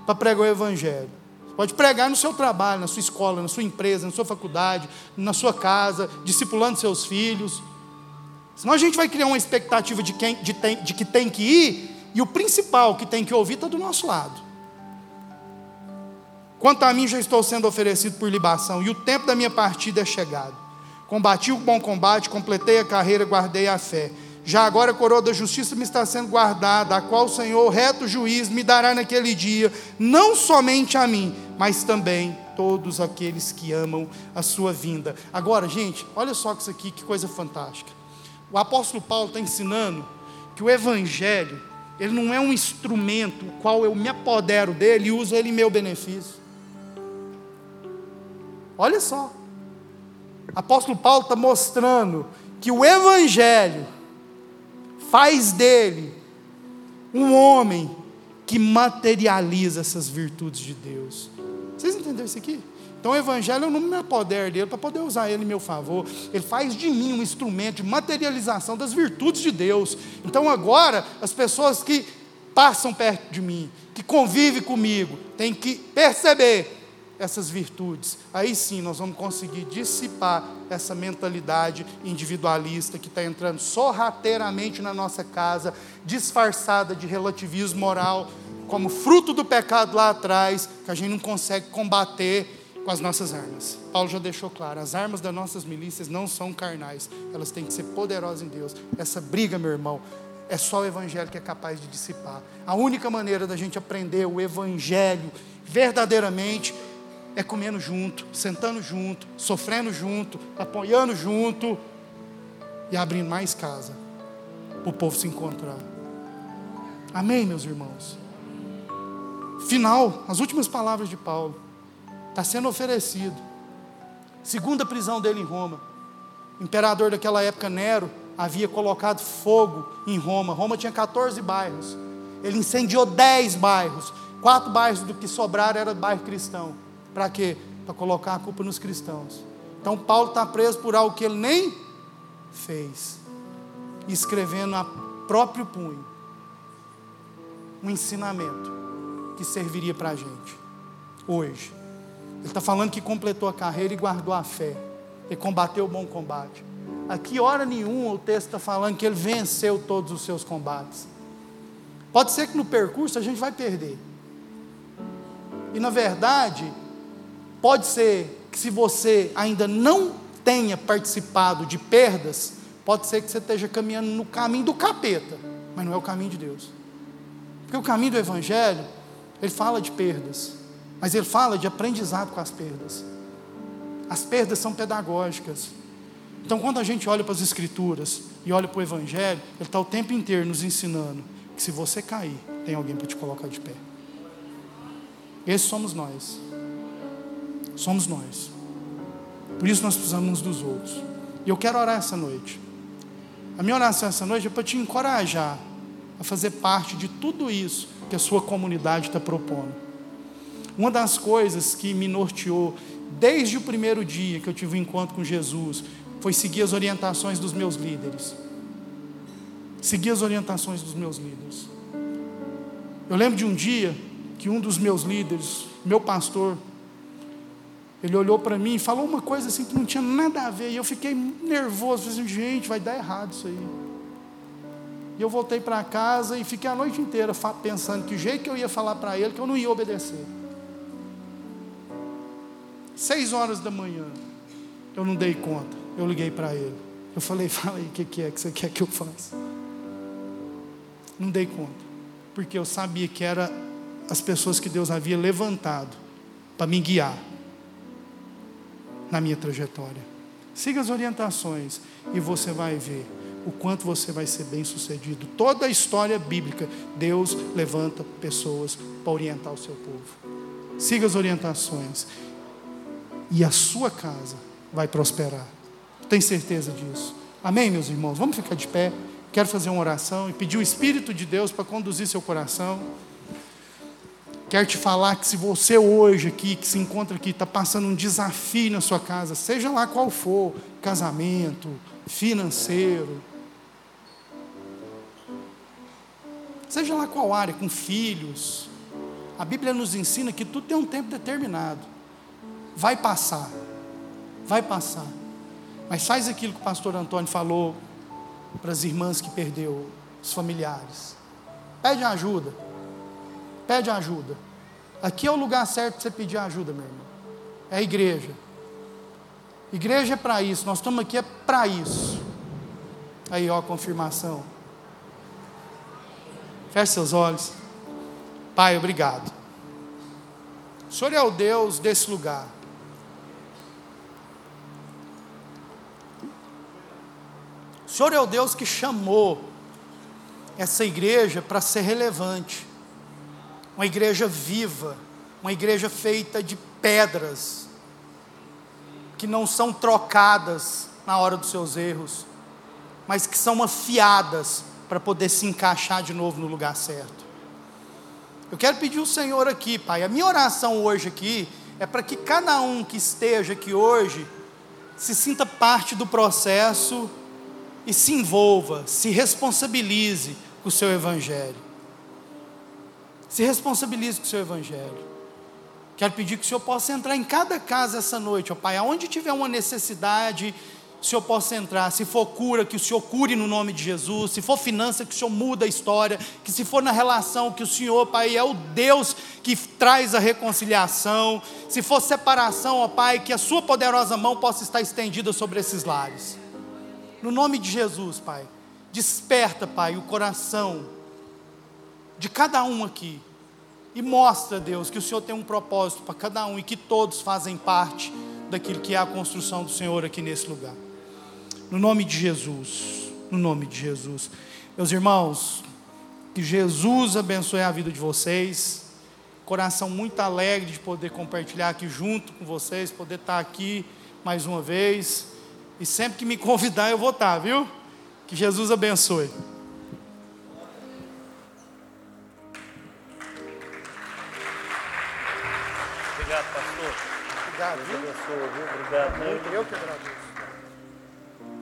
para pregar o evangelho. Pode pregar no seu trabalho, na sua escola, na sua empresa, na sua faculdade, na sua casa, discipulando seus filhos. Senão a gente vai criar uma expectativa de, quem, de, tem, de que tem que ir, e o principal que tem que ouvir está do nosso lado. Quanto a mim, já estou sendo oferecido por libação, e o tempo da minha partida é chegado. Combati o bom combate, completei a carreira, guardei a fé. Já agora a coroa da justiça me está sendo guardada, a qual o Senhor, reto juiz, me dará naquele dia, não somente a mim, mas também todos aqueles que amam a sua vinda. Agora, gente, olha só isso aqui, que coisa fantástica. O apóstolo Paulo está ensinando que o evangelho, ele não é um instrumento o qual eu me apodero dele e uso ele em meu benefício. Olha só. O apóstolo Paulo está mostrando que o evangelho faz dele um homem que materializa essas virtudes de Deus. Vocês entenderam isso aqui? Então o Evangelho eu não me apodero dele para poder usar ele em meu favor. Ele faz de mim um instrumento de materialização das virtudes de Deus. Então agora, as pessoas que passam perto de mim, que convivem comigo, têm que perceber essas virtudes, aí sim nós vamos conseguir dissipar essa mentalidade individualista que está entrando sorrateiramente na nossa casa, disfarçada de relativismo moral, como fruto do pecado lá atrás, que a gente não consegue combater com as nossas armas. Paulo já deixou claro: as armas das nossas milícias não são carnais, elas têm que ser poderosas em Deus. Essa briga, meu irmão, é só o Evangelho que é capaz de dissipar. A única maneira da gente aprender o Evangelho verdadeiramente é comendo junto, sentando junto, sofrendo junto, apoiando junto e abrindo mais casa para o povo se encontrar. Amém, meus irmãos? Final, as últimas palavras de Paulo. Está sendo oferecido. Segunda prisão dele em Roma. O imperador daquela época, Nero, havia colocado fogo em Roma. Roma tinha 14 bairros. Ele incendiou 10 bairros. Quatro bairros do que sobraram era bairro cristão. Para quê? Para colocar a culpa nos cristãos. Então Paulo está preso por algo que ele nem fez. Escrevendo a próprio punho um ensinamento que serviria para a gente hoje. Ele está falando que completou a carreira e guardou a fé. E combateu o bom combate. Aqui, hora nenhuma, o texto está falando que ele venceu todos os seus combates. Pode ser que no percurso a gente vai perder. E na verdade, Pode ser que se você ainda não tenha participado de perdas, pode ser que você esteja caminhando no caminho do capeta, mas não é o caminho de Deus. Porque o caminho do Evangelho, ele fala de perdas, mas ele fala de aprendizado com as perdas. As perdas são pedagógicas. Então, quando a gente olha para as Escrituras e olha para o Evangelho, ele está o tempo inteiro nos ensinando que se você cair, tem alguém para te colocar de pé. Esses somos nós somos nós. Por isso nós precisamos uns dos outros. E eu quero orar essa noite. A minha oração essa noite é para te encorajar a fazer parte de tudo isso que a sua comunidade está propondo. Uma das coisas que me norteou desde o primeiro dia que eu tive um encontro com Jesus foi seguir as orientações dos meus líderes. Seguir as orientações dos meus líderes. Eu lembro de um dia que um dos meus líderes, meu pastor, ele olhou para mim e falou uma coisa assim que não tinha nada a ver. E eu fiquei nervoso. Falei assim, gente, vai dar errado isso aí. E eu voltei para casa e fiquei a noite inteira pensando que o jeito que eu ia falar para ele, que eu não ia obedecer. Seis horas da manhã, eu não dei conta. Eu liguei para ele. Eu falei, fala aí, o que, que é que você quer que eu faça? Não dei conta. Porque eu sabia que era as pessoas que Deus havia levantado para me guiar na minha trajetória. Siga as orientações e você vai ver o quanto você vai ser bem sucedido. Toda a história bíblica, Deus levanta pessoas para orientar o seu povo. Siga as orientações e a sua casa vai prosperar. Tem certeza disso. Amém, meus irmãos? Vamos ficar de pé. Quero fazer uma oração e pedir o Espírito de Deus para conduzir seu coração. Quero te falar que se você hoje aqui, que se encontra aqui, está passando um desafio na sua casa, seja lá qual for, casamento, financeiro, seja lá qual área, com filhos, a Bíblia nos ensina que tudo tem um tempo determinado. Vai passar, vai passar. Mas faz aquilo que o pastor Antônio falou para as irmãs que perdeu os familiares. Pede ajuda. Pede ajuda. Aqui é o lugar certo para você pedir ajuda, meu irmão. É a igreja. Igreja é para isso. Nós estamos aqui é para isso. Aí, ó, a confirmação. Feche seus olhos. Pai, obrigado. O Senhor é o Deus desse lugar. O Senhor é o Deus que chamou essa igreja para ser relevante. Uma igreja viva, uma igreja feita de pedras, que não são trocadas na hora dos seus erros, mas que são afiadas para poder se encaixar de novo no lugar certo. Eu quero pedir ao Senhor aqui, Pai, a minha oração hoje aqui é para que cada um que esteja aqui hoje se sinta parte do processo e se envolva, se responsabilize com o seu Evangelho. Se responsabilize com o seu Evangelho. Quero pedir que o Senhor possa entrar em cada casa essa noite, ó Pai, aonde tiver uma necessidade, o Senhor possa entrar. Se for cura, que o Senhor cure no nome de Jesus. Se for finança, que o Senhor muda a história. Que se for na relação, que o Senhor, Pai, é o Deus que traz a reconciliação. Se for separação, ó Pai, que a Sua poderosa mão possa estar estendida sobre esses lares. No nome de Jesus, Pai. Desperta, Pai, o coração de cada um aqui. E mostra, Deus, que o Senhor tem um propósito para cada um e que todos fazem parte daquilo que é a construção do Senhor aqui nesse lugar. No nome de Jesus. No nome de Jesus. Meus irmãos, que Jesus abençoe a vida de vocês. Coração muito alegre de poder compartilhar aqui junto com vocês, poder estar aqui mais uma vez. E sempre que me convidar eu vou estar, viu? Que Jesus abençoe. Obrigado, pastor. Obrigado. Deus abençoe, viu? Obrigado. Eu que agradeço.